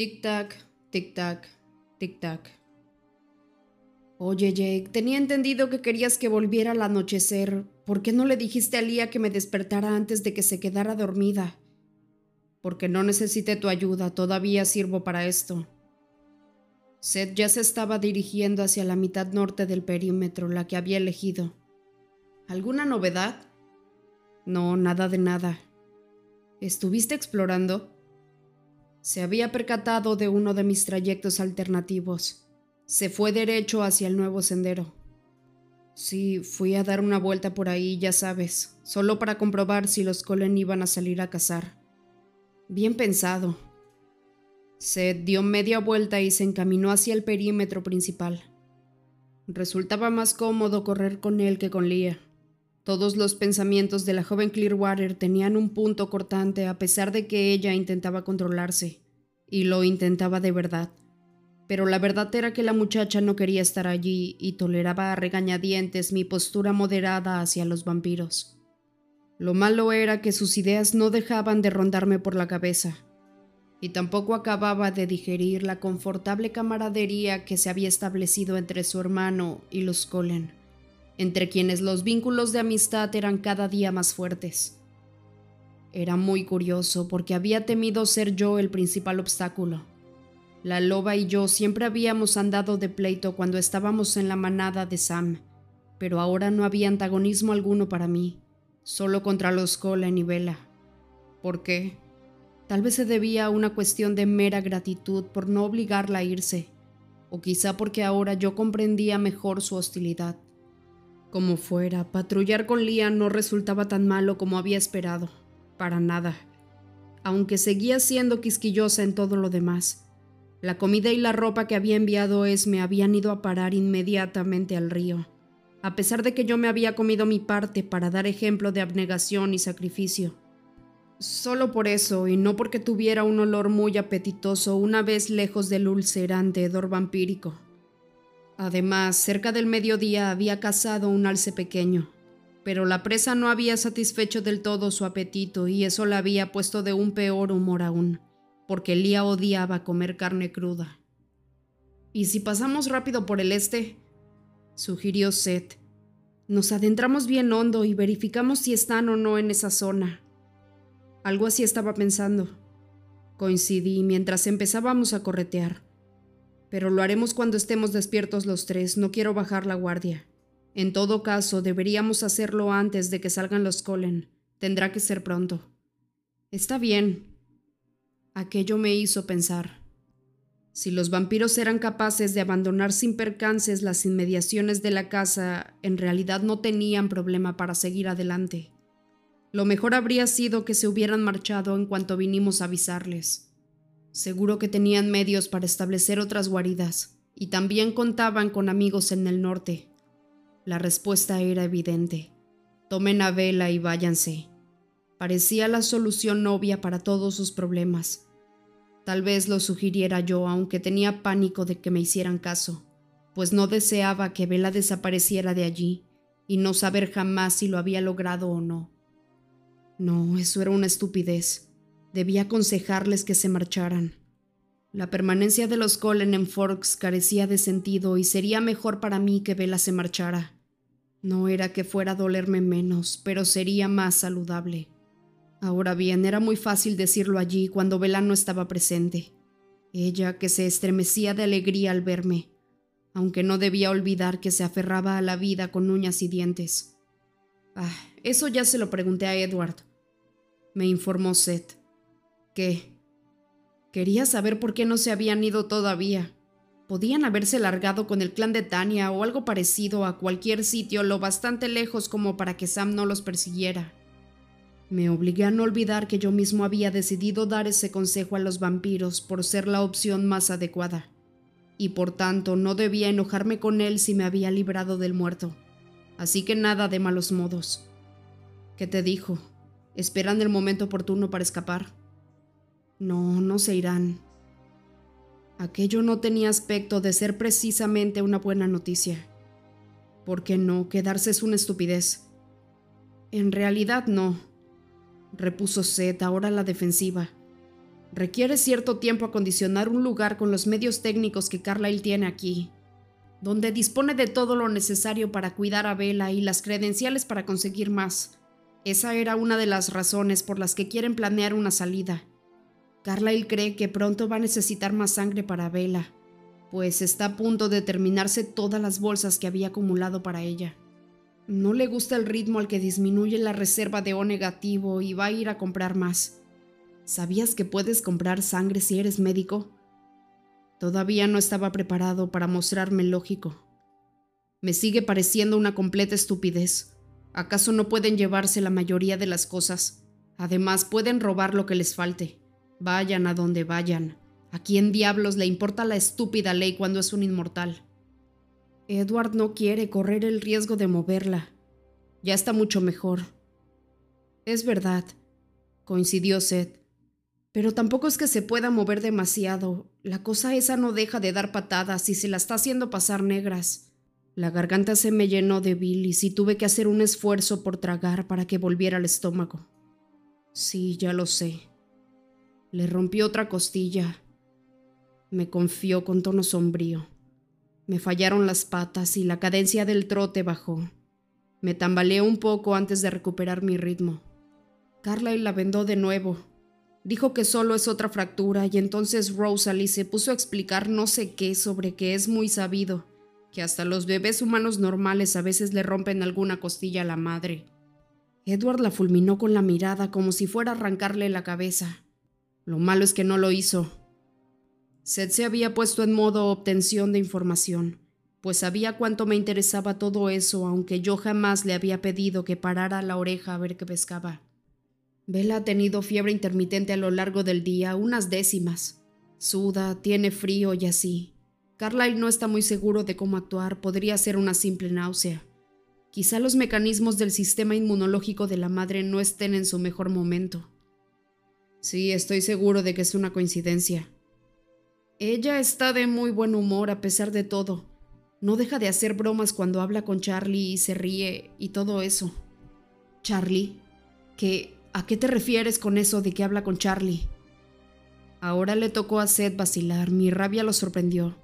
Tic-tac, tic-tac, tic-tac. Oye, Jake, tenía entendido que querías que volviera al anochecer. ¿Por qué no le dijiste a Lía que me despertara antes de que se quedara dormida? Porque no necesité tu ayuda, todavía sirvo para esto. Seth ya se estaba dirigiendo hacia la mitad norte del perímetro, la que había elegido. ¿Alguna novedad? No, nada de nada. ¿Estuviste explorando? Se había percatado de uno de mis trayectos alternativos. Se fue derecho hacia el nuevo sendero. Sí, fui a dar una vuelta por ahí, ya sabes, solo para comprobar si los Colen iban a salir a cazar. Bien pensado. Seth dio media vuelta y se encaminó hacia el perímetro principal. Resultaba más cómodo correr con él que con Leah. Todos los pensamientos de la joven Clearwater tenían un punto cortante a pesar de que ella intentaba controlarse, y lo intentaba de verdad. Pero la verdad era que la muchacha no quería estar allí y toleraba a regañadientes mi postura moderada hacia los vampiros. Lo malo era que sus ideas no dejaban de rondarme por la cabeza, y tampoco acababa de digerir la confortable camaradería que se había establecido entre su hermano y los Colen entre quienes los vínculos de amistad eran cada día más fuertes. Era muy curioso porque había temido ser yo el principal obstáculo. La loba y yo siempre habíamos andado de pleito cuando estábamos en la manada de Sam, pero ahora no había antagonismo alguno para mí, solo contra los Colen y Vela. ¿Por qué? Tal vez se debía a una cuestión de mera gratitud por no obligarla a irse, o quizá porque ahora yo comprendía mejor su hostilidad. Como fuera, patrullar con Liam no resultaba tan malo como había esperado. Para nada. Aunque seguía siendo quisquillosa en todo lo demás. La comida y la ropa que había enviado me habían ido a parar inmediatamente al río, a pesar de que yo me había comido mi parte para dar ejemplo de abnegación y sacrificio. Solo por eso, y no porque tuviera un olor muy apetitoso una vez lejos del ulcerante hedor vampírico. Además, cerca del mediodía había cazado un alce pequeño, pero la presa no había satisfecho del todo su apetito y eso la había puesto de un peor humor aún, porque Lía odiaba comer carne cruda. ¿Y si pasamos rápido por el este? sugirió Seth. Nos adentramos bien hondo y verificamos si están o no en esa zona. Algo así estaba pensando. Coincidí mientras empezábamos a corretear pero lo haremos cuando estemos despiertos los tres, no quiero bajar la guardia. En todo caso, deberíamos hacerlo antes de que salgan los Colen. Tendrá que ser pronto. Está bien. Aquello me hizo pensar. Si los vampiros eran capaces de abandonar sin percances las inmediaciones de la casa, en realidad no tenían problema para seguir adelante. Lo mejor habría sido que se hubieran marchado en cuanto vinimos a avisarles. Seguro que tenían medios para establecer otras guaridas y también contaban con amigos en el norte. La respuesta era evidente. Tomen a vela y váyanse. Parecía la solución obvia para todos sus problemas. Tal vez lo sugiriera yo, aunque tenía pánico de que me hicieran caso, pues no deseaba que Vela desapareciera de allí y no saber jamás si lo había logrado o no. No, eso era una estupidez. Debía aconsejarles que se marcharan. La permanencia de los Colen en Forks carecía de sentido y sería mejor para mí que Vela se marchara. No era que fuera a dolerme menos, pero sería más saludable. Ahora bien, era muy fácil decirlo allí cuando Vela no estaba presente. Ella que se estremecía de alegría al verme, aunque no debía olvidar que se aferraba a la vida con uñas y dientes. Ah, eso ya se lo pregunté a Edward, me informó Seth. ¿Qué? Quería saber por qué no se habían ido todavía. Podían haberse largado con el clan de Tania o algo parecido a cualquier sitio lo bastante lejos como para que Sam no los persiguiera. Me obligué a no olvidar que yo mismo había decidido dar ese consejo a los vampiros por ser la opción más adecuada, y por tanto no debía enojarme con él si me había librado del muerto. Así que nada de malos modos. ¿Qué te dijo? ¿Esperan el momento oportuno para escapar? No, no se irán. Aquello no tenía aspecto de ser precisamente una buena noticia. ¿Por qué no? Quedarse es una estupidez. En realidad no, repuso Seth ahora a la defensiva. Requiere cierto tiempo acondicionar un lugar con los medios técnicos que Carlyle tiene aquí, donde dispone de todo lo necesario para cuidar a Vela y las credenciales para conseguir más. Esa era una de las razones por las que quieren planear una salida. Carlyle cree que pronto va a necesitar más sangre para Vela, pues está a punto de terminarse todas las bolsas que había acumulado para ella. No le gusta el ritmo al que disminuye la reserva de O negativo y va a ir a comprar más. ¿Sabías que puedes comprar sangre si eres médico? Todavía no estaba preparado para mostrarme lógico. Me sigue pareciendo una completa estupidez. ¿Acaso no pueden llevarse la mayoría de las cosas? Además, pueden robar lo que les falte. Vayan a donde vayan. ¿A quién diablos le importa la estúpida ley cuando es un inmortal? Edward no quiere correr el riesgo de moverla. Ya está mucho mejor. Es verdad, coincidió Seth. Pero tampoco es que se pueda mover demasiado. La cosa esa no deja de dar patadas y se la está haciendo pasar negras. La garganta se me llenó de bilis y tuve que hacer un esfuerzo por tragar para que volviera al estómago. Sí, ya lo sé. Le rompió otra costilla. Me confió con tono sombrío. Me fallaron las patas y la cadencia del trote bajó. Me tambaleé un poco antes de recuperar mi ritmo. Carla la vendó de nuevo, Dijo que solo es otra fractura y entonces Rosalie se puso a explicar no sé qué sobre que es muy sabido, que hasta los bebés humanos normales a veces le rompen alguna costilla a la madre. Edward la fulminó con la mirada como si fuera a arrancarle la cabeza. Lo malo es que no lo hizo. Seth se había puesto en modo obtención de información, pues sabía cuánto me interesaba todo eso, aunque yo jamás le había pedido que parara la oreja a ver qué pescaba. Bella ha tenido fiebre intermitente a lo largo del día, unas décimas. Suda, tiene frío y así. Carlyle no está muy seguro de cómo actuar, podría ser una simple náusea. Quizá los mecanismos del sistema inmunológico de la madre no estén en su mejor momento. Sí, estoy seguro de que es una coincidencia. Ella está de muy buen humor a pesar de todo. No deja de hacer bromas cuando habla con Charlie y se ríe y todo eso. Charlie, que ¿A qué te refieres con eso de que habla con Charlie? Ahora le tocó a Seth vacilar, mi rabia lo sorprendió.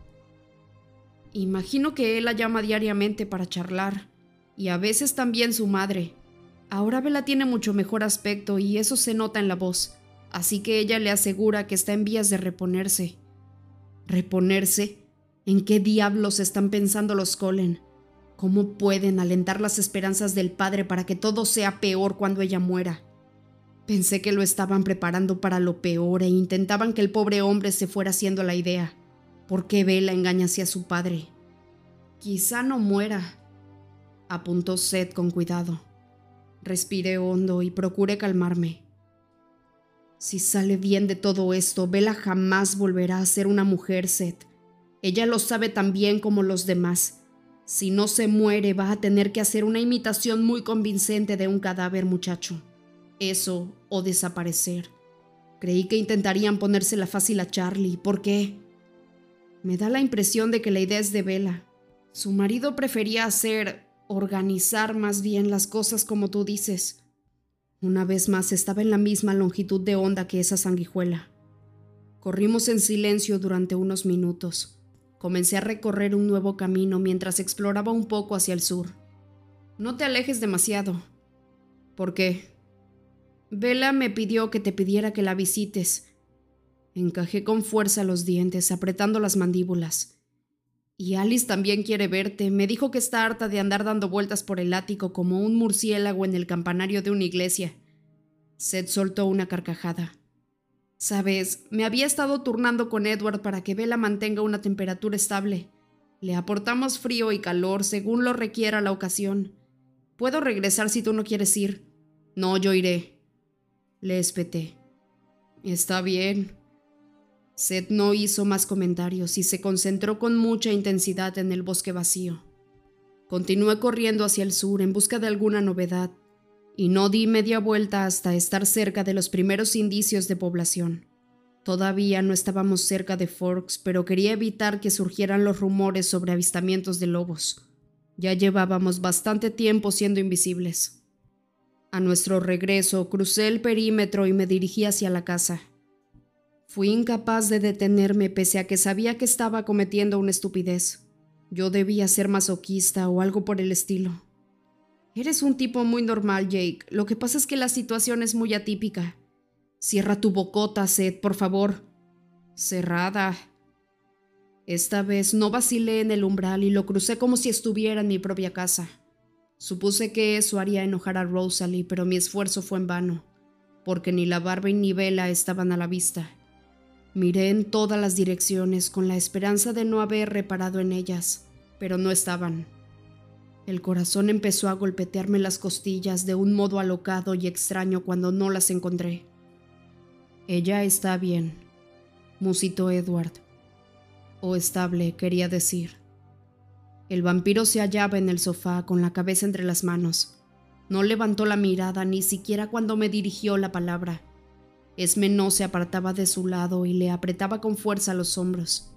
Imagino que él la llama diariamente para charlar, y a veces también su madre. Ahora Bella tiene mucho mejor aspecto y eso se nota en la voz, así que ella le asegura que está en vías de reponerse. ¿Reponerse? ¿En qué diablos están pensando los Colen? ¿Cómo pueden alentar las esperanzas del padre para que todo sea peor cuando ella muera? Pensé que lo estaban preparando para lo peor e intentaban que el pobre hombre se fuera haciendo la idea. ¿Por qué Vela engaña a su padre? Quizá no muera, apuntó Seth con cuidado. Respiré hondo y procuré calmarme. Si sale bien de todo esto, Vela jamás volverá a ser una mujer, Seth. Ella lo sabe tan bien como los demás. Si no se muere, va a tener que hacer una imitación muy convincente de un cadáver, muchacho eso o desaparecer. Creí que intentarían ponérsela fácil a Charlie. ¿Por qué? Me da la impresión de que la idea es de Vela. Su marido prefería hacer, organizar más bien las cosas como tú dices. Una vez más estaba en la misma longitud de onda que esa sanguijuela. Corrimos en silencio durante unos minutos. Comencé a recorrer un nuevo camino mientras exploraba un poco hacia el sur. No te alejes demasiado. ¿Por qué? Vela me pidió que te pidiera que la visites. Encajé con fuerza los dientes, apretando las mandíbulas. Y Alice también quiere verte. Me dijo que está harta de andar dando vueltas por el ático como un murciélago en el campanario de una iglesia. Seth soltó una carcajada. Sabes, me había estado turnando con Edward para que Vela mantenga una temperatura estable. Le aportamos frío y calor según lo requiera la ocasión. Puedo regresar si tú no quieres ir. No, yo iré, le espeté. Está bien. Seth no hizo más comentarios y se concentró con mucha intensidad en el bosque vacío. Continué corriendo hacia el sur en busca de alguna novedad y no di media vuelta hasta estar cerca de los primeros indicios de población. Todavía no estábamos cerca de Forks, pero quería evitar que surgieran los rumores sobre avistamientos de lobos. Ya llevábamos bastante tiempo siendo invisibles. A nuestro regreso crucé el perímetro y me dirigí hacia la casa. Fui incapaz de detenerme pese a que sabía que estaba cometiendo una estupidez. Yo debía ser masoquista o algo por el estilo. Eres un tipo muy normal, Jake. Lo que pasa es que la situación es muy atípica. Cierra tu bocota, Seth, por favor. Cerrada. Esta vez no vacilé en el umbral y lo crucé como si estuviera en mi propia casa. Supuse que eso haría enojar a Rosalie, pero mi esfuerzo fue en vano, porque ni la barba ni Vela estaban a la vista. Miré en todas las direcciones con la esperanza de no haber reparado en ellas, pero no estaban. El corazón empezó a golpetearme las costillas de un modo alocado y extraño cuando no las encontré. Ella está bien, musitó Edward. O estable, quería decir. El vampiro se hallaba en el sofá con la cabeza entre las manos. No levantó la mirada ni siquiera cuando me dirigió la palabra. Esme no se apartaba de su lado y le apretaba con fuerza los hombros.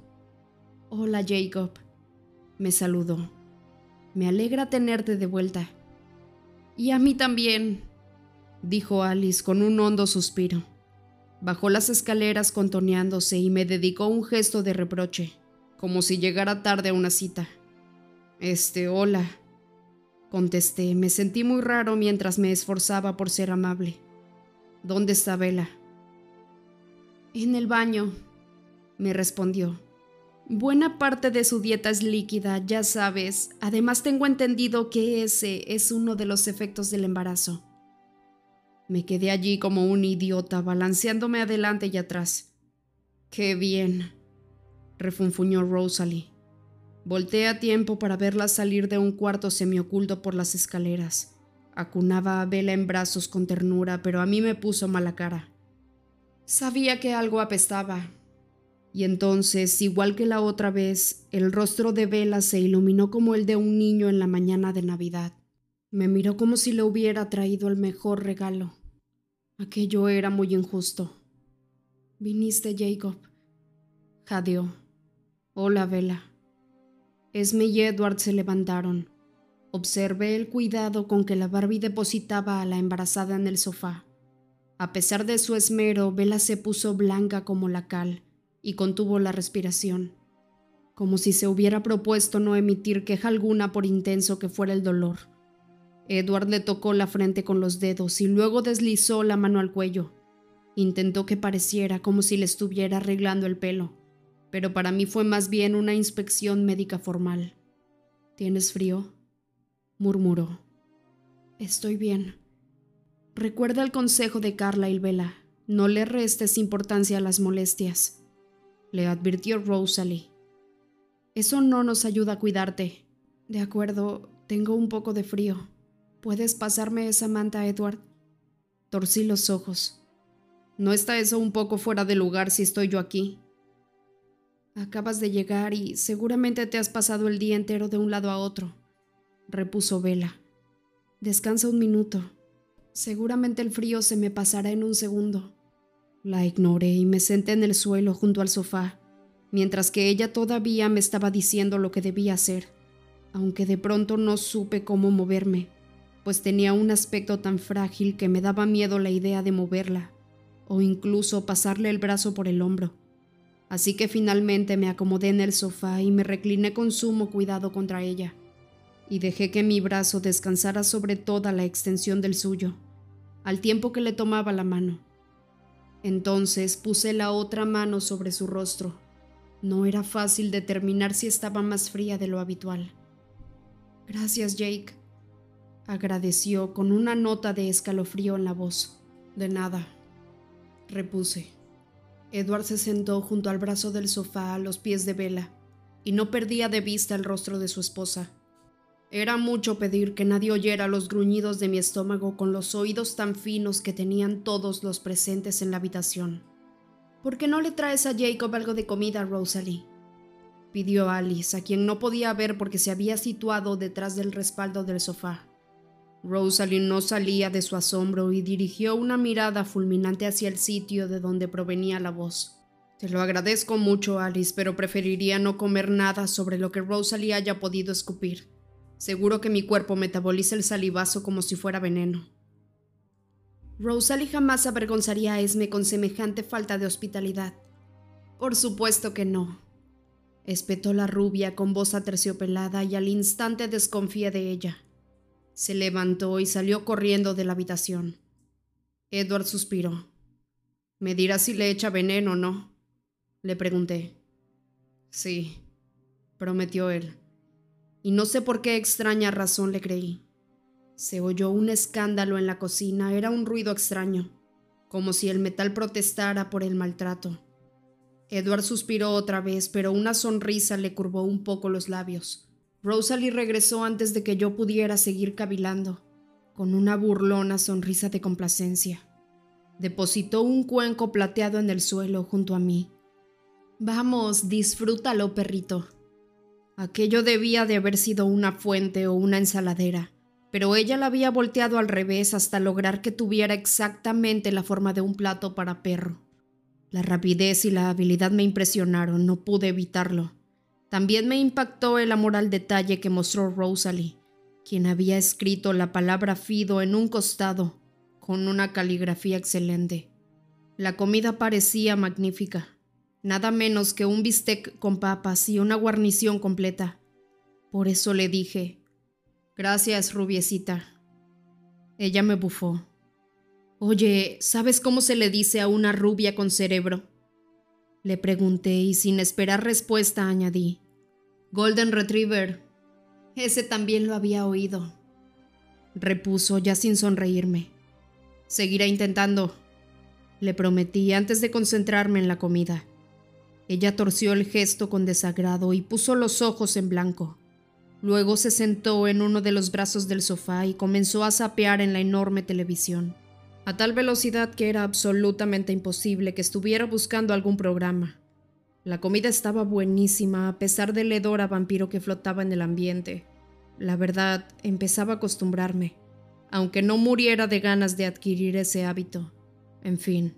Hola, Jacob. Me saludó. Me alegra tenerte de vuelta. Y a mí también, dijo Alice con un hondo suspiro. Bajó las escaleras contoneándose y me dedicó un gesto de reproche, como si llegara tarde a una cita. Este, hola. Contesté, me sentí muy raro mientras me esforzaba por ser amable. ¿Dónde está Vela? En el baño, me respondió. Buena parte de su dieta es líquida, ya sabes. Además tengo entendido que ese es uno de los efectos del embarazo. Me quedé allí como un idiota, balanceándome adelante y atrás. Qué bien, refunfuñó Rosalie. Volté a tiempo para verla salir de un cuarto semioculto por las escaleras. Acunaba a Vela en brazos con ternura, pero a mí me puso mala cara. Sabía que algo apestaba. Y entonces, igual que la otra vez, el rostro de Vela se iluminó como el de un niño en la mañana de Navidad. Me miró como si le hubiera traído el mejor regalo. Aquello era muy injusto. Viniste, Jacob. Jadeó. Hola, Vela. Esme y Edward se levantaron. Observé el cuidado con que la Barbie depositaba a la embarazada en el sofá. A pesar de su esmero, Vela se puso blanca como la cal y contuvo la respiración, como si se hubiera propuesto no emitir queja alguna por intenso que fuera el dolor. Edward le tocó la frente con los dedos y luego deslizó la mano al cuello. Intentó que pareciera como si le estuviera arreglando el pelo, pero para mí fue más bien una inspección médica formal. ¿Tienes frío? murmuró. Estoy bien. Recuerda el consejo de Carla y Vela. No le restes importancia a las molestias, le advirtió Rosalie. Eso no nos ayuda a cuidarte. De acuerdo, tengo un poco de frío. ¿Puedes pasarme esa manta, Edward? Torcí los ojos. ¿No está eso un poco fuera de lugar si estoy yo aquí? Acabas de llegar y seguramente te has pasado el día entero de un lado a otro, repuso Vela. Descansa un minuto. Seguramente el frío se me pasará en un segundo. La ignoré y me senté en el suelo junto al sofá, mientras que ella todavía me estaba diciendo lo que debía hacer, aunque de pronto no supe cómo moverme, pues tenía un aspecto tan frágil que me daba miedo la idea de moverla, o incluso pasarle el brazo por el hombro. Así que finalmente me acomodé en el sofá y me recliné con sumo cuidado contra ella y dejé que mi brazo descansara sobre toda la extensión del suyo, al tiempo que le tomaba la mano. Entonces puse la otra mano sobre su rostro. No era fácil determinar si estaba más fría de lo habitual. Gracias, Jake, agradeció con una nota de escalofrío en la voz. De nada, repuse. Edward se sentó junto al brazo del sofá a los pies de Vela y no perdía de vista el rostro de su esposa. Era mucho pedir que nadie oyera los gruñidos de mi estómago con los oídos tan finos que tenían todos los presentes en la habitación. ¿Por qué no le traes a Jacob algo de comida, Rosalie? pidió Alice, a quien no podía ver porque se había situado detrás del respaldo del sofá. Rosalie no salía de su asombro y dirigió una mirada fulminante hacia el sitio de donde provenía la voz. Te lo agradezco mucho, Alice, pero preferiría no comer nada sobre lo que Rosalie haya podido escupir. Seguro que mi cuerpo metaboliza el salivazo como si fuera veneno. Rosalie jamás avergonzaría a Esme con semejante falta de hospitalidad. Por supuesto que no. Espetó la rubia con voz aterciopelada y al instante desconfié de ella. Se levantó y salió corriendo de la habitación. Edward suspiró. ¿Me dirá si le echa veneno o no? Le pregunté. Sí, prometió él. Y no sé por qué extraña razón le creí. Se oyó un escándalo en la cocina, era un ruido extraño, como si el metal protestara por el maltrato. Edward suspiró otra vez, pero una sonrisa le curvó un poco los labios. Rosalie regresó antes de que yo pudiera seguir cavilando, con una burlona sonrisa de complacencia. Depositó un cuenco plateado en el suelo junto a mí. Vamos, disfrútalo, perrito. Aquello debía de haber sido una fuente o una ensaladera, pero ella la había volteado al revés hasta lograr que tuviera exactamente la forma de un plato para perro. La rapidez y la habilidad me impresionaron, no pude evitarlo. También me impactó el amor al detalle que mostró Rosalie, quien había escrito la palabra Fido en un costado, con una caligrafía excelente. La comida parecía magnífica, nada menos que un bistec con papas y una guarnición completa. Por eso le dije, Gracias, rubiecita. Ella me bufó. Oye, ¿sabes cómo se le dice a una rubia con cerebro? Le pregunté y sin esperar respuesta añadí. Golden Retriever. Ese también lo había oído. Repuso ya sin sonreírme. Seguirá intentando. Le prometí antes de concentrarme en la comida. Ella torció el gesto con desagrado y puso los ojos en blanco. Luego se sentó en uno de los brazos del sofá y comenzó a sapear en la enorme televisión, a tal velocidad que era absolutamente imposible que estuviera buscando algún programa. La comida estaba buenísima a pesar del hedor a vampiro que flotaba en el ambiente. La verdad, empezaba a acostumbrarme, aunque no muriera de ganas de adquirir ese hábito. En fin,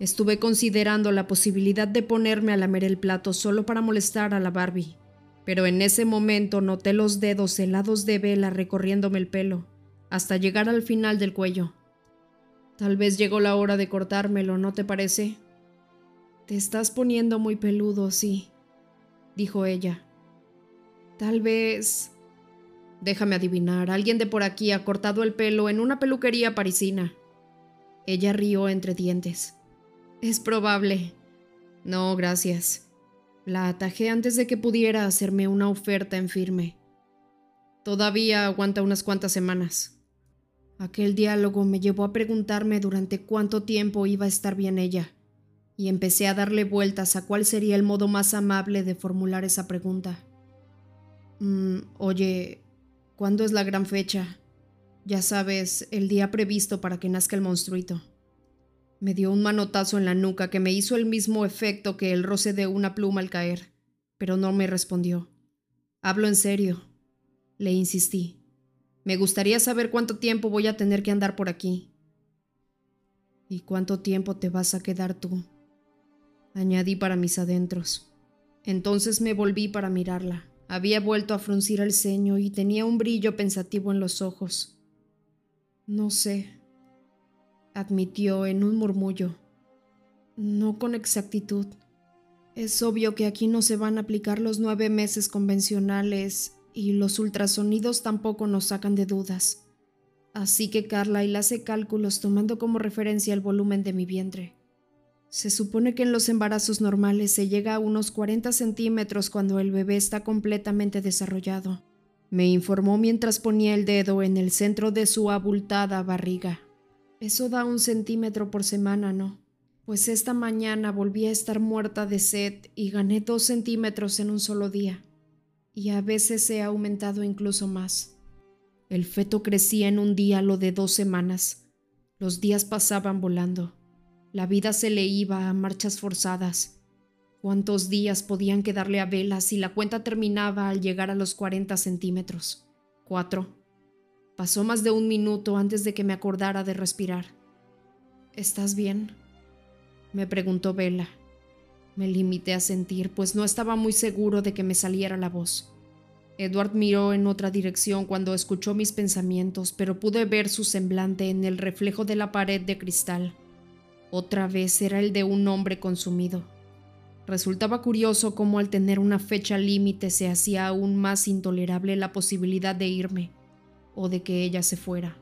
estuve considerando la posibilidad de ponerme a lamer el plato solo para molestar a la Barbie, pero en ese momento noté los dedos helados de vela recorriéndome el pelo, hasta llegar al final del cuello. Tal vez llegó la hora de cortármelo, ¿no te parece? Te estás poniendo muy peludo, sí, dijo ella. Tal vez... Déjame adivinar, alguien de por aquí ha cortado el pelo en una peluquería parisina. Ella rió entre dientes. Es probable. No, gracias. La atajé antes de que pudiera hacerme una oferta en firme. Todavía aguanta unas cuantas semanas. Aquel diálogo me llevó a preguntarme durante cuánto tiempo iba a estar bien ella, y empecé a darle vueltas a cuál sería el modo más amable de formular esa pregunta. Mm, oye, ¿cuándo es la gran fecha? Ya sabes, el día previsto para que nazca el monstruito. Me dio un manotazo en la nuca que me hizo el mismo efecto que el roce de una pluma al caer, pero no me respondió. Hablo en serio. Le insistí. Me gustaría saber cuánto tiempo voy a tener que andar por aquí. ¿Y cuánto tiempo te vas a quedar tú? Añadí para mis adentros. Entonces me volví para mirarla. Había vuelto a fruncir el ceño y tenía un brillo pensativo en los ojos. No sé, admitió en un murmullo. No con exactitud. Es obvio que aquí no se van a aplicar los nueve meses convencionales y los ultrasonidos tampoco nos sacan de dudas. Así que Carla y hace cálculos tomando como referencia el volumen de mi vientre. Se supone que en los embarazos normales se llega a unos 40 centímetros cuando el bebé está completamente desarrollado. Me informó mientras ponía el dedo en el centro de su abultada barriga. Eso da un centímetro por semana, ¿no? Pues esta mañana volví a estar muerta de sed y gané dos centímetros en un solo día. Y a veces he aumentado incluso más. El feto crecía en un día lo de dos semanas. Los días pasaban volando. La vida se le iba a marchas forzadas. ¿Cuántos días podían quedarle a vela si la cuenta terminaba al llegar a los 40 centímetros? Cuatro. Pasó más de un minuto antes de que me acordara de respirar. ¿Estás bien? me preguntó Vela. Me limité a sentir, pues no estaba muy seguro de que me saliera la voz. Edward miró en otra dirección cuando escuchó mis pensamientos, pero pude ver su semblante en el reflejo de la pared de cristal. Otra vez era el de un hombre consumido. Resultaba curioso cómo al tener una fecha límite se hacía aún más intolerable la posibilidad de irme o de que ella se fuera.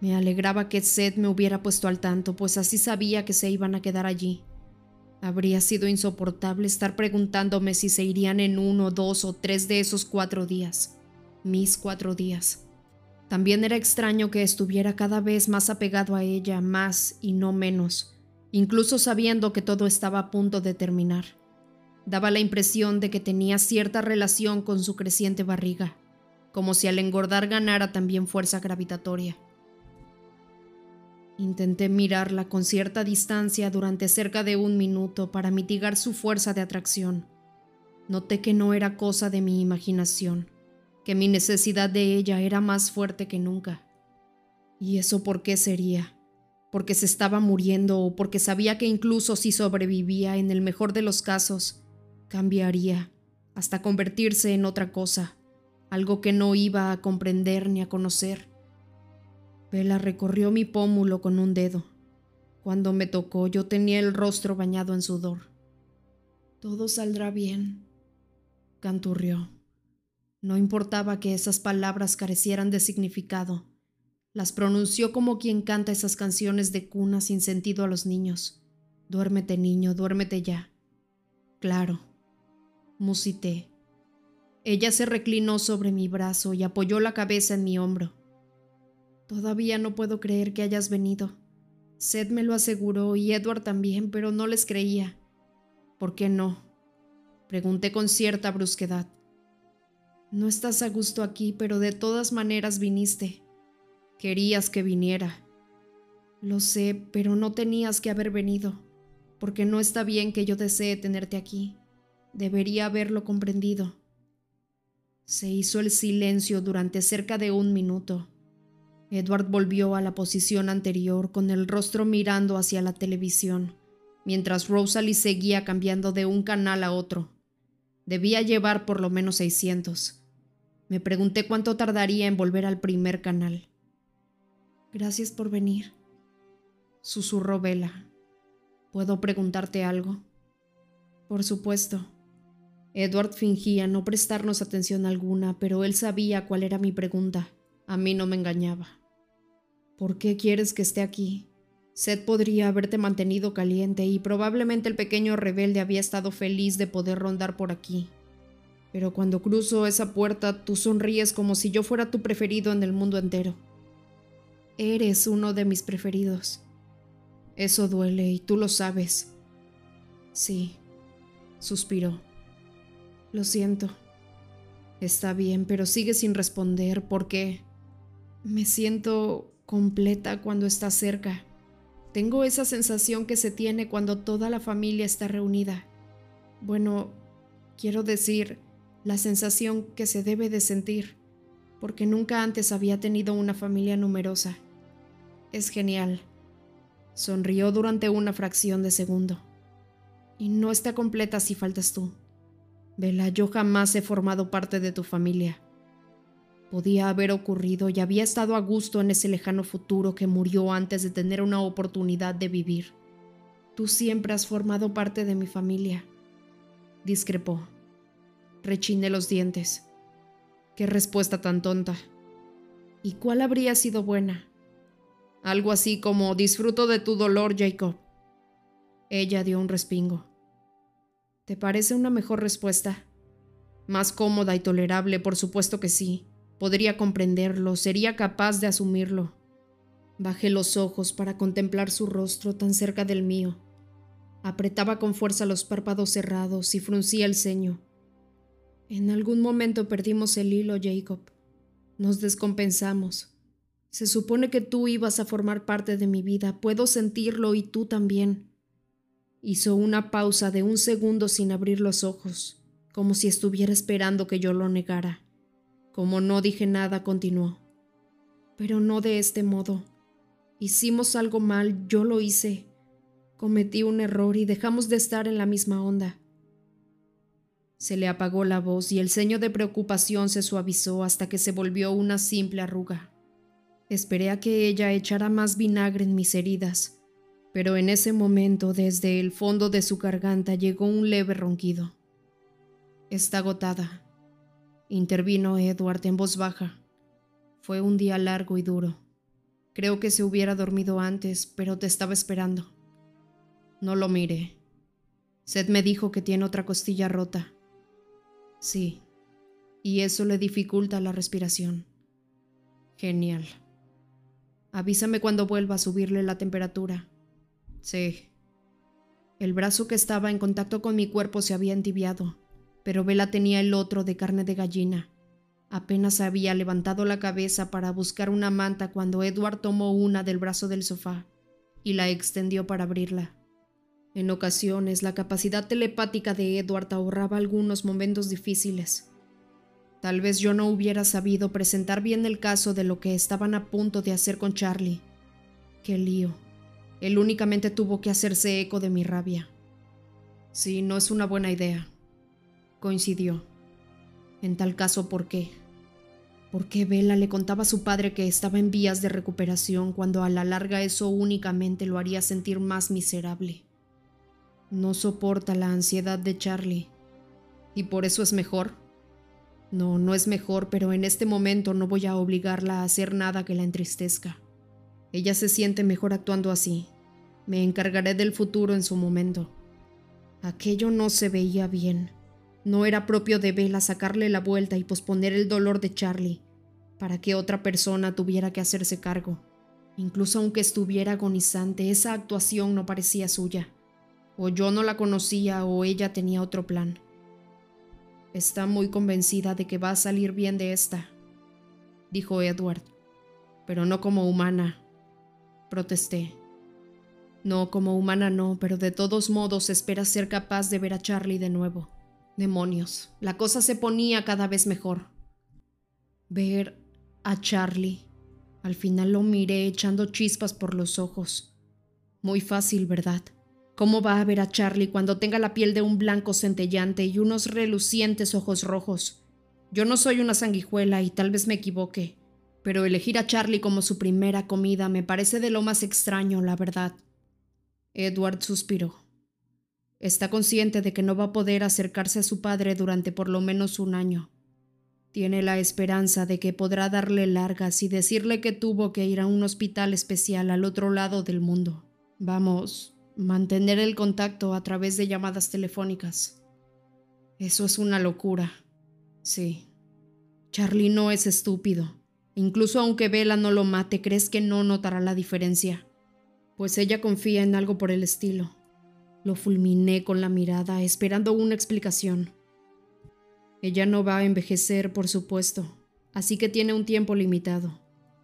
Me alegraba que Seth me hubiera puesto al tanto, pues así sabía que se iban a quedar allí. Habría sido insoportable estar preguntándome si se irían en uno, dos o tres de esos cuatro días. Mis cuatro días. También era extraño que estuviera cada vez más apegado a ella, más y no menos, incluso sabiendo que todo estaba a punto de terminar. Daba la impresión de que tenía cierta relación con su creciente barriga, como si al engordar ganara también fuerza gravitatoria. Intenté mirarla con cierta distancia durante cerca de un minuto para mitigar su fuerza de atracción. Noté que no era cosa de mi imaginación, que mi necesidad de ella era más fuerte que nunca. ¿Y eso por qué sería? ¿Porque se estaba muriendo o porque sabía que incluso si sobrevivía, en el mejor de los casos, cambiaría hasta convertirse en otra cosa, algo que no iba a comprender ni a conocer? Vela recorrió mi pómulo con un dedo. Cuando me tocó yo tenía el rostro bañado en sudor. Todo saldrá bien, canturrió. No importaba que esas palabras carecieran de significado. Las pronunció como quien canta esas canciones de cuna sin sentido a los niños. Duérmete, niño, duérmete ya. Claro. Musité. Ella se reclinó sobre mi brazo y apoyó la cabeza en mi hombro. Todavía no puedo creer que hayas venido. Seth me lo aseguró y Edward también, pero no les creía. ¿Por qué no? Pregunté con cierta brusquedad. No estás a gusto aquí, pero de todas maneras viniste. Querías que viniera. Lo sé, pero no tenías que haber venido, porque no está bien que yo desee tenerte aquí. Debería haberlo comprendido. Se hizo el silencio durante cerca de un minuto. Edward volvió a la posición anterior con el rostro mirando hacia la televisión, mientras Rosalie seguía cambiando de un canal a otro. Debía llevar por lo menos 600. Me pregunté cuánto tardaría en volver al primer canal. Gracias por venir, susurró Vela. ¿Puedo preguntarte algo? Por supuesto. Edward fingía no prestarnos atención alguna, pero él sabía cuál era mi pregunta. A mí no me engañaba. ¿Por qué quieres que esté aquí? Seth podría haberte mantenido caliente y probablemente el pequeño rebelde había estado feliz de poder rondar por aquí. Pero cuando cruzo esa puerta, tú sonríes como si yo fuera tu preferido en el mundo entero. Eres uno de mis preferidos. Eso duele y tú lo sabes. Sí, suspiró. Lo siento. Está bien, pero sigue sin responder. ¿Por qué? Me siento completa cuando está cerca. Tengo esa sensación que se tiene cuando toda la familia está reunida. Bueno, quiero decir, la sensación que se debe de sentir, porque nunca antes había tenido una familia numerosa. Es genial. Sonrió durante una fracción de segundo. Y no está completa si faltas tú. Vela, yo jamás he formado parte de tu familia. Podía haber ocurrido y había estado a gusto en ese lejano futuro que murió antes de tener una oportunidad de vivir. Tú siempre has formado parte de mi familia. Discrepó. Rechiné los dientes. Qué respuesta tan tonta. ¿Y cuál habría sido buena? Algo así como disfruto de tu dolor, Jacob. Ella dio un respingo. ¿Te parece una mejor respuesta? Más cómoda y tolerable, por supuesto que sí. Podría comprenderlo, sería capaz de asumirlo. Bajé los ojos para contemplar su rostro tan cerca del mío. Apretaba con fuerza los párpados cerrados y fruncía el ceño. En algún momento perdimos el hilo, Jacob. Nos descompensamos. Se supone que tú ibas a formar parte de mi vida. Puedo sentirlo y tú también. Hizo una pausa de un segundo sin abrir los ojos, como si estuviera esperando que yo lo negara. Como no dije nada, continuó. Pero no de este modo. Hicimos algo mal, yo lo hice. Cometí un error y dejamos de estar en la misma onda. Se le apagó la voz y el ceño de preocupación se suavizó hasta que se volvió una simple arruga. Esperé a que ella echara más vinagre en mis heridas, Pero en ese momento, desde el fondo de su garganta llegó un leve ronquido. Está agotada, intervino Edward en voz baja. Fue un día largo y duro. Creo que se hubiera dormido antes, pero te estaba esperando. No lo mire. Seth me dijo que tiene otra costilla rota. Sí, y eso le dificulta la respiración. Genial. Avísame cuando vuelva a subirle la temperatura. Sí. El brazo que estaba en contacto con mi cuerpo se había entibiado, pero Vela tenía el otro de carne de gallina. Apenas había levantado la cabeza para buscar una manta cuando Edward tomó una del brazo del sofá y la extendió para abrirla. En ocasiones, la capacidad telepática de Edward ahorraba algunos momentos difíciles. Tal vez yo no hubiera sabido presentar bien el caso de lo que estaban a punto de hacer con Charlie. Qué lío. Él únicamente tuvo que hacerse eco de mi rabia. Sí, no es una buena idea. Coincidió. En tal caso, ¿por qué? ¿Por qué Bella le contaba a su padre que estaba en vías de recuperación cuando a la larga eso únicamente lo haría sentir más miserable? No soporta la ansiedad de Charlie. ¿Y por eso es mejor? No, no es mejor, pero en este momento no voy a obligarla a hacer nada que la entristezca. Ella se siente mejor actuando así. Me encargaré del futuro en su momento. Aquello no se veía bien. No era propio de Bella sacarle la vuelta y posponer el dolor de Charlie para que otra persona tuviera que hacerse cargo. Incluso aunque estuviera agonizante, esa actuación no parecía suya. O yo no la conocía o ella tenía otro plan. Está muy convencida de que va a salir bien de esta, dijo Edward. Pero no como humana, protesté. No, como humana no, pero de todos modos espera ser capaz de ver a Charlie de nuevo. Demonios, la cosa se ponía cada vez mejor. Ver a Charlie. Al final lo miré echando chispas por los ojos. Muy fácil, ¿verdad? ¿Cómo va a ver a Charlie cuando tenga la piel de un blanco centellante y unos relucientes ojos rojos? Yo no soy una sanguijuela y tal vez me equivoque, pero elegir a Charlie como su primera comida me parece de lo más extraño, la verdad. Edward suspiró. Está consciente de que no va a poder acercarse a su padre durante por lo menos un año. Tiene la esperanza de que podrá darle largas y decirle que tuvo que ir a un hospital especial al otro lado del mundo. Vamos, mantener el contacto a través de llamadas telefónicas. Eso es una locura. Sí. Charlie no es estúpido. Incluso aunque Bella no lo mate, ¿crees que no notará la diferencia? Pues ella confía en algo por el estilo. Lo fulminé con la mirada, esperando una explicación. Ella no va a envejecer, por supuesto, así que tiene un tiempo limitado,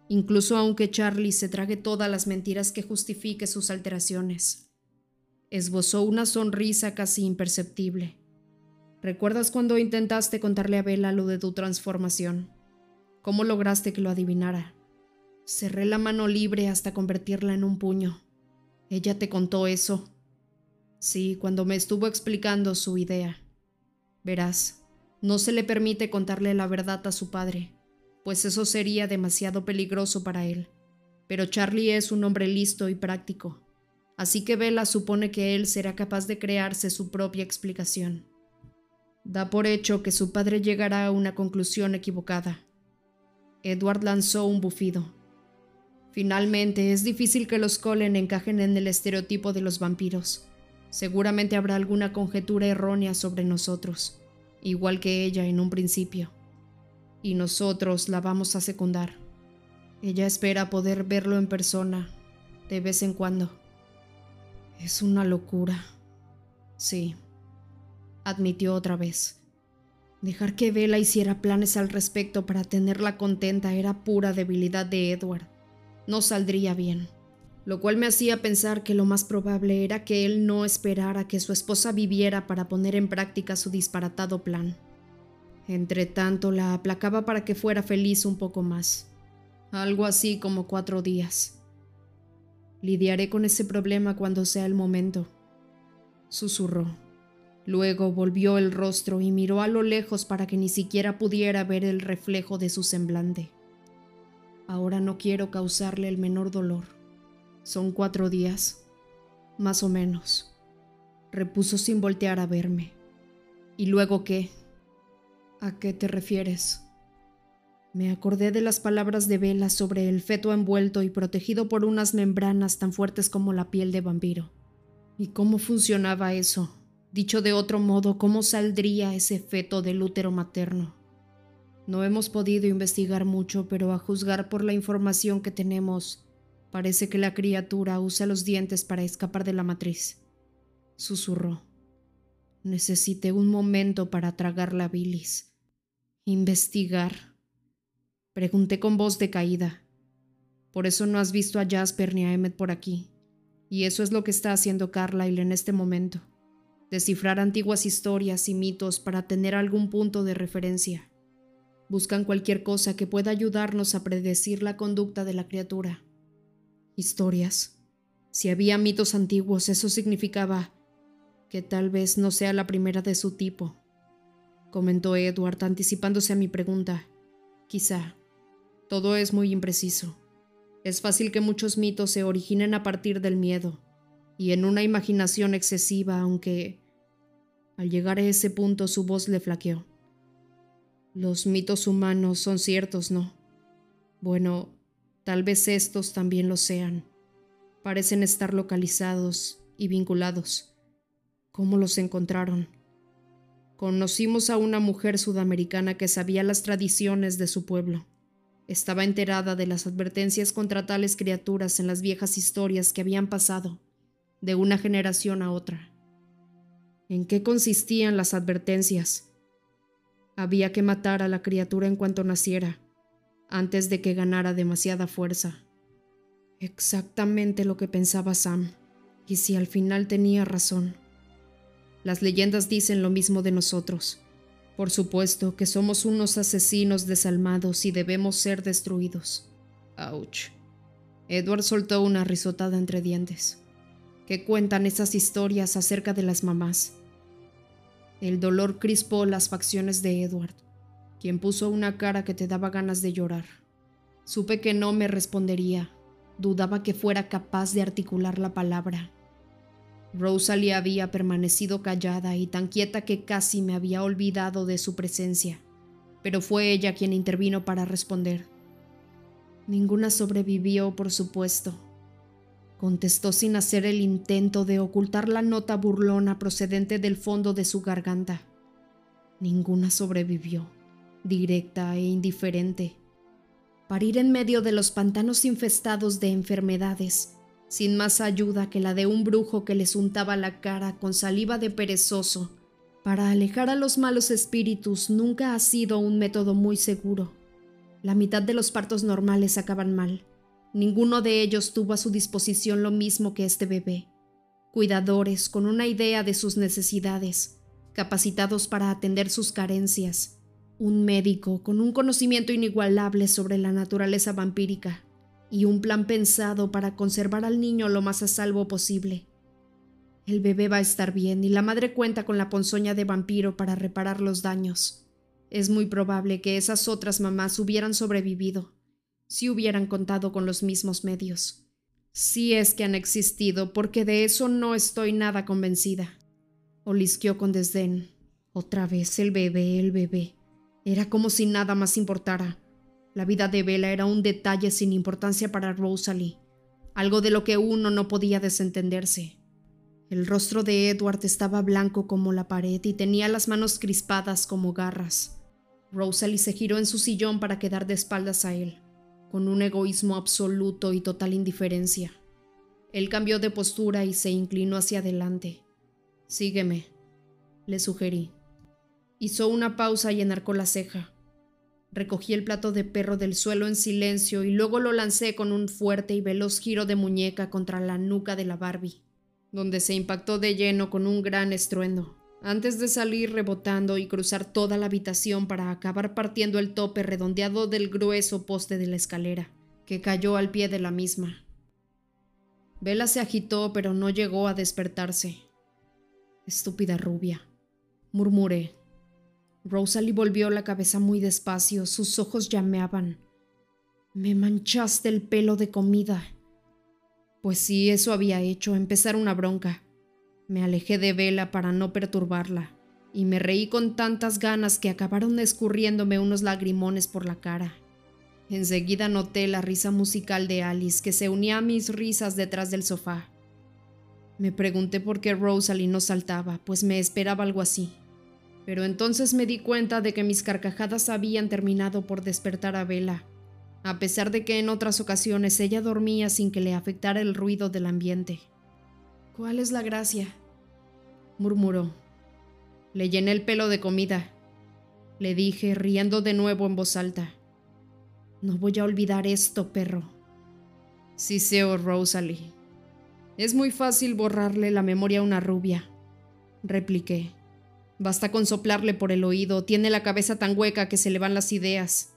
incluso aunque Charlie se trague todas las mentiras que justifique sus alteraciones. Esbozó una sonrisa casi imperceptible. ¿Recuerdas cuando intentaste contarle a Bella lo de tu transformación? ¿Cómo lograste que lo adivinara? Cerré la mano libre hasta convertirla en un puño. ¿Ella te contó eso? Sí, cuando me estuvo explicando su idea. Verás, no se le permite contarle la verdad a su padre, pues eso sería demasiado peligroso para él. Pero Charlie es un hombre listo y práctico así que Bella supone que él será capaz de crearse su propia explicación. Da por hecho que su padre llegará a una conclusión equivocada. Edward lanzó un bufido. Finalmente, es difícil que los Colen encajen en el estereotipo de los vampiros. Seguramente habrá alguna conjetura errónea sobre nosotros, igual que ella en un principio. Y nosotros la vamos a secundar. Ella espera poder verlo en persona, de vez en cuando. Es una locura. Sí, admitió otra vez. Dejar que Vela hiciera planes al respecto para tenerla contenta era pura debilidad de Edward. No saldría bien, lo cual me hacía pensar que lo más probable era que él no esperara que su esposa viviera para poner en práctica su disparatado plan. Entre tanto, la aplacaba para que fuera feliz un poco más. Algo así como cuatro días. Lidiaré con ese problema cuando sea el momento, susurró. Luego volvió el rostro y miró a lo lejos para que ni siquiera pudiera ver el reflejo de su semblante. Ahora no quiero causarle el menor dolor. Son cuatro días. Más o menos, repuso sin voltear a verme. ¿Y luego qué? ¿A qué te refieres? Me acordé de las palabras de Vela sobre el feto envuelto y protegido por unas membranas tan fuertes como la piel de vampiro. ¿Y cómo funcionaba eso? Dicho de otro modo, ¿cómo saldría ese feto del útero materno? No hemos podido investigar mucho, pero a juzgar por la información que tenemos, parece que la criatura usa los dientes para escapar de la matriz. Susurró. Necesité un momento para tragar la bilis. Investigar. Pregunté con voz decaída. Por eso no has visto a Jasper ni a Emmet por aquí. Y eso es lo que está haciendo Carlyle en este momento. Descifrar antiguas historias y mitos para tener algún punto de referencia. Buscan cualquier cosa que pueda ayudarnos a predecir la conducta de la criatura. Historias. Si había mitos antiguos, eso significaba que tal vez no sea la primera de su tipo, comentó Edward anticipándose a mi pregunta. Quizá. Todo es muy impreciso. Es fácil que muchos mitos se originen a partir del miedo y en una imaginación excesiva, aunque al llegar a ese punto su voz le flaqueó. Los mitos humanos son ciertos, ¿no? Bueno, tal vez estos también lo sean. Parecen estar localizados y vinculados. ¿Cómo los encontraron? Conocimos a una mujer sudamericana que sabía las tradiciones de su pueblo. Estaba enterada de las advertencias contra tales criaturas en las viejas historias que habían pasado de una generación a otra. ¿En qué consistían las advertencias? Había que matar a la criatura en cuanto naciera, antes de que ganara demasiada fuerza. Exactamente lo que pensaba Sam, y si al final tenía razón. Las leyendas dicen lo mismo de nosotros. Por supuesto que somos unos asesinos desalmados y debemos ser destruidos. Ouch. Edward soltó una risotada entre dientes. ¿Qué cuentan esas historias acerca de las mamás? El dolor crispó las facciones de Edward, quien puso una cara que te daba ganas de llorar. Supe que no me respondería. Dudaba que fuera capaz de articular la palabra. Rosalie había permanecido callada y tan quieta que casi me había olvidado de su presencia, pero fue ella quien intervino para responder. Ninguna sobrevivió, por supuesto, contestó sin hacer el intento de ocultar la nota burlona procedente del fondo de su garganta. Ninguna sobrevivió, directa e indiferente. Parir en medio de los pantanos infestados de enfermedades sin más ayuda que la de un brujo que les untaba la cara con saliva de perezoso. Para alejar a los malos espíritus nunca ha sido un método muy seguro. La mitad de los partos normales acaban mal. Ninguno de ellos tuvo a su disposición lo mismo que este bebé. Cuidadores con una idea de sus necesidades, capacitados para atender sus carencias. Un médico con un conocimiento inigualable sobre la naturaleza vampírica y un plan pensado para conservar al niño lo más a salvo posible. El bebé va a estar bien y la madre cuenta con la ponzoña de vampiro para reparar los daños. Es muy probable que esas otras mamás hubieran sobrevivido si hubieran contado con los mismos medios. Si es que han existido, porque de eso no estoy nada convencida. Olisqueó con desdén. Otra vez el bebé, el bebé. Era como si nada más importara. La vida de Bella era un detalle sin importancia para Rosalie, algo de lo que uno no podía desentenderse. El rostro de Edward estaba blanco como la pared y tenía las manos crispadas como garras. Rosalie se giró en su sillón para quedar de espaldas a él, con un egoísmo absoluto y total indiferencia. Él cambió de postura y se inclinó hacia adelante. Sígueme, le sugerí. Hizo una pausa y enarcó la ceja. Recogí el plato de perro del suelo en silencio y luego lo lancé con un fuerte y veloz giro de muñeca contra la nuca de la Barbie, donde se impactó de lleno con un gran estruendo, antes de salir rebotando y cruzar toda la habitación para acabar partiendo el tope redondeado del grueso poste de la escalera, que cayó al pie de la misma. Vela se agitó, pero no llegó a despertarse. Estúpida rubia, murmuré Rosalie volvió la cabeza muy despacio, sus ojos llameaban. Me manchaste el pelo de comida. Pues sí, eso había hecho, empezar una bronca. Me alejé de Vela para no perturbarla, y me reí con tantas ganas que acabaron escurriéndome unos lagrimones por la cara. Enseguida noté la risa musical de Alice que se unía a mis risas detrás del sofá. Me pregunté por qué Rosalie no saltaba, pues me esperaba algo así. Pero entonces me di cuenta de que mis carcajadas habían terminado por despertar a Vela, a pesar de que en otras ocasiones ella dormía sin que le afectara el ruido del ambiente. ¿Cuál es la gracia? Murmuró. Le llené el pelo de comida, le dije, riendo de nuevo en voz alta. No voy a olvidar esto, perro. Sí, seo, Rosalie. Es muy fácil borrarle la memoria a una rubia, repliqué. Basta con soplarle por el oído, tiene la cabeza tan hueca que se le van las ideas.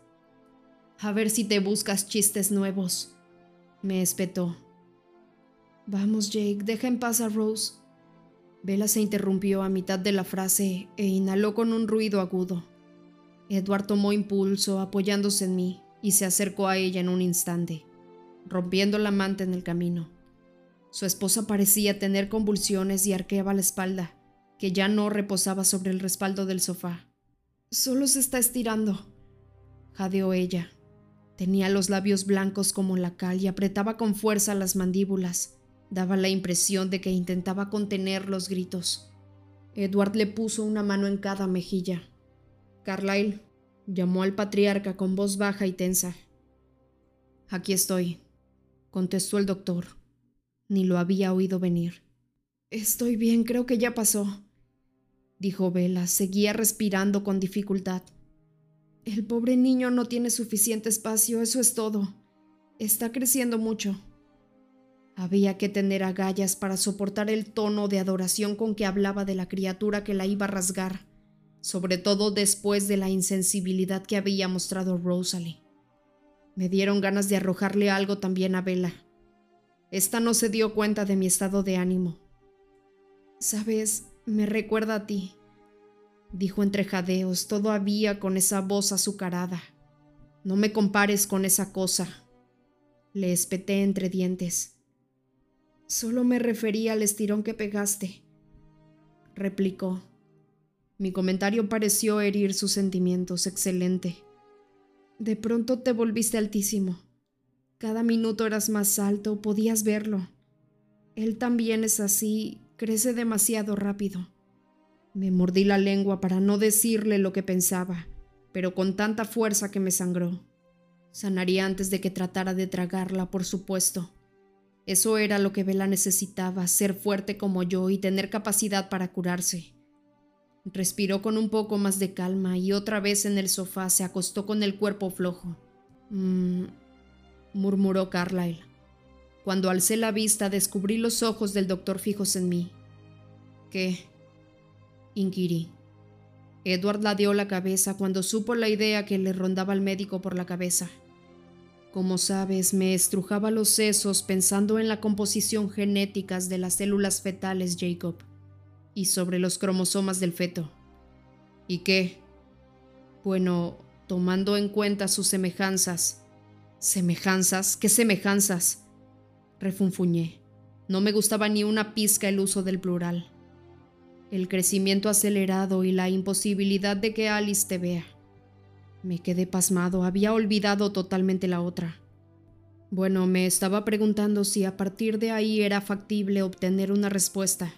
A ver si te buscas chistes nuevos, me espetó. Vamos, Jake, deja en paz a Rose. Bella se interrumpió a mitad de la frase e inhaló con un ruido agudo. Edward tomó impulso apoyándose en mí y se acercó a ella en un instante, rompiendo la manta en el camino. Su esposa parecía tener convulsiones y arqueaba la espalda, que ya no reposaba sobre el respaldo del sofá. Solo se está estirando, jadeó ella. Tenía los labios blancos como la cal y apretaba con fuerza las mandíbulas. Daba la impresión de que intentaba contener los gritos. Edward le puso una mano en cada mejilla. Carlyle llamó al patriarca con voz baja y tensa. Aquí estoy, contestó el doctor. Ni lo había oído venir. Estoy bien, creo que ya pasó, dijo Vela. Seguía respirando con dificultad. El pobre niño no tiene suficiente espacio, eso es todo. Está creciendo mucho. Había que tener agallas para soportar el tono de adoración con que hablaba de la criatura que la iba a rasgar sobre todo después de la insensibilidad que había mostrado Rosalie. Me dieron ganas de arrojarle algo también a Bella. Esta no se dio cuenta de mi estado de ánimo. Sabes, me recuerda a ti, dijo entre jadeos, todavía con esa voz azucarada. No me compares con esa cosa. Le espeté entre dientes. Solo me refería al estirón que pegaste, replicó. Mi comentario pareció herir sus sentimientos. Excelente. De pronto te volviste altísimo. Cada minuto eras más alto, podías verlo. Él también es así, crece demasiado rápido. Me mordí la lengua para no decirle lo que pensaba, pero con tanta fuerza que me sangró. Sanaría antes de que tratara de tragarla, por supuesto. Eso era lo que Vela necesitaba, ser fuerte como yo y tener capacidad para curarse. Respiró con un poco más de calma y otra vez en el sofá se acostó con el cuerpo flojo. Mmm, murmuró Carlyle. Cuando alcé la vista descubrí los ojos del doctor fijos en mí. ¿Qué? inquirí. Edward ladeó la cabeza cuando supo la idea que le rondaba al médico por la cabeza. Como sabes, me estrujaba los sesos pensando en la composición genética de las células fetales, Jacob y sobre los cromosomas del feto. ¿Y qué? Bueno, tomando en cuenta sus semejanzas. ¿Semejanzas? ¿Qué semejanzas? Refunfuñé. No me gustaba ni una pizca el uso del plural. El crecimiento acelerado y la imposibilidad de que Alice te vea. Me quedé pasmado, había olvidado totalmente la otra. Bueno, me estaba preguntando si a partir de ahí era factible obtener una respuesta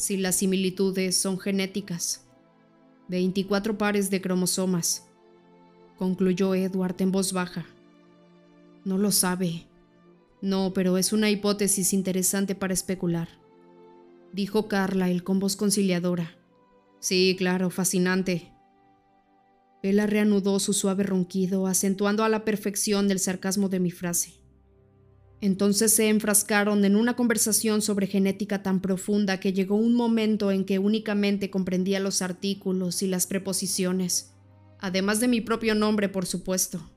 si las similitudes son genéticas. 24 pares de cromosomas, concluyó Edward en voz baja. No lo sabe. No, pero es una hipótesis interesante para especular, dijo Carlyle con voz conciliadora. Sí, claro, fascinante. Bella reanudó su suave ronquido, acentuando a la perfección el sarcasmo de mi frase. Entonces se enfrascaron en una conversación sobre genética tan profunda que llegó un momento en que únicamente comprendía los artículos y las preposiciones, además de mi propio nombre, por supuesto.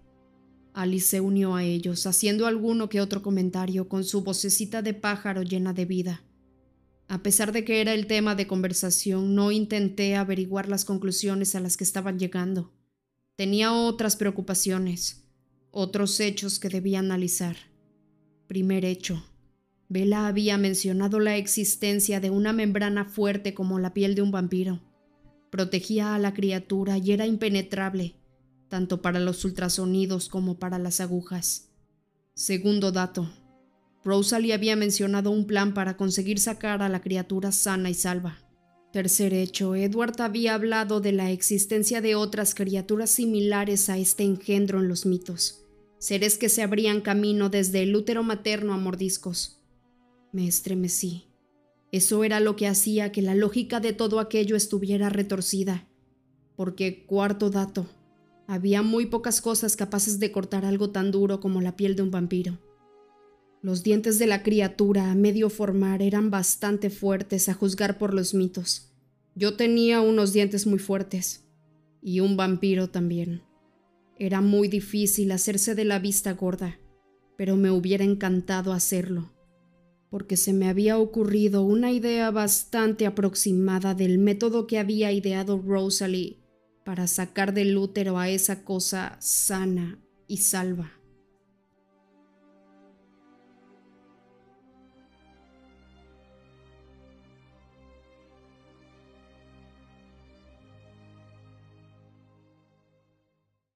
Alice se unió a ellos, haciendo alguno que otro comentario con su vocecita de pájaro llena de vida. A pesar de que era el tema de conversación, no intenté averiguar las conclusiones a las que estaban llegando. Tenía otras preocupaciones, otros hechos que debía analizar. Primer hecho. Bella había mencionado la existencia de una membrana fuerte como la piel de un vampiro. Protegía a la criatura y era impenetrable, tanto para los ultrasonidos como para las agujas. Segundo dato. Rosalie había mencionado un plan para conseguir sacar a la criatura sana y salva. Tercer hecho, Edward había hablado de la existencia de otras criaturas similares a este engendro en los mitos, seres que se abrían camino desde el útero materno a mordiscos. Me estremecí. Eso era lo que hacía que la lógica de todo aquello estuviera retorcida, porque, cuarto dato, había muy pocas cosas capaces de cortar algo tan duro como la piel de un vampiro. Los dientes de la criatura a medio formar eran bastante fuertes a juzgar por los mitos. Yo tenía unos dientes muy fuertes, y un vampiro también. Era muy difícil hacerse de la vista gorda, pero me hubiera encantado hacerlo, porque se me había ocurrido una idea bastante aproximada del método que había ideado Rosalie para sacar del útero a esa cosa sana y salva.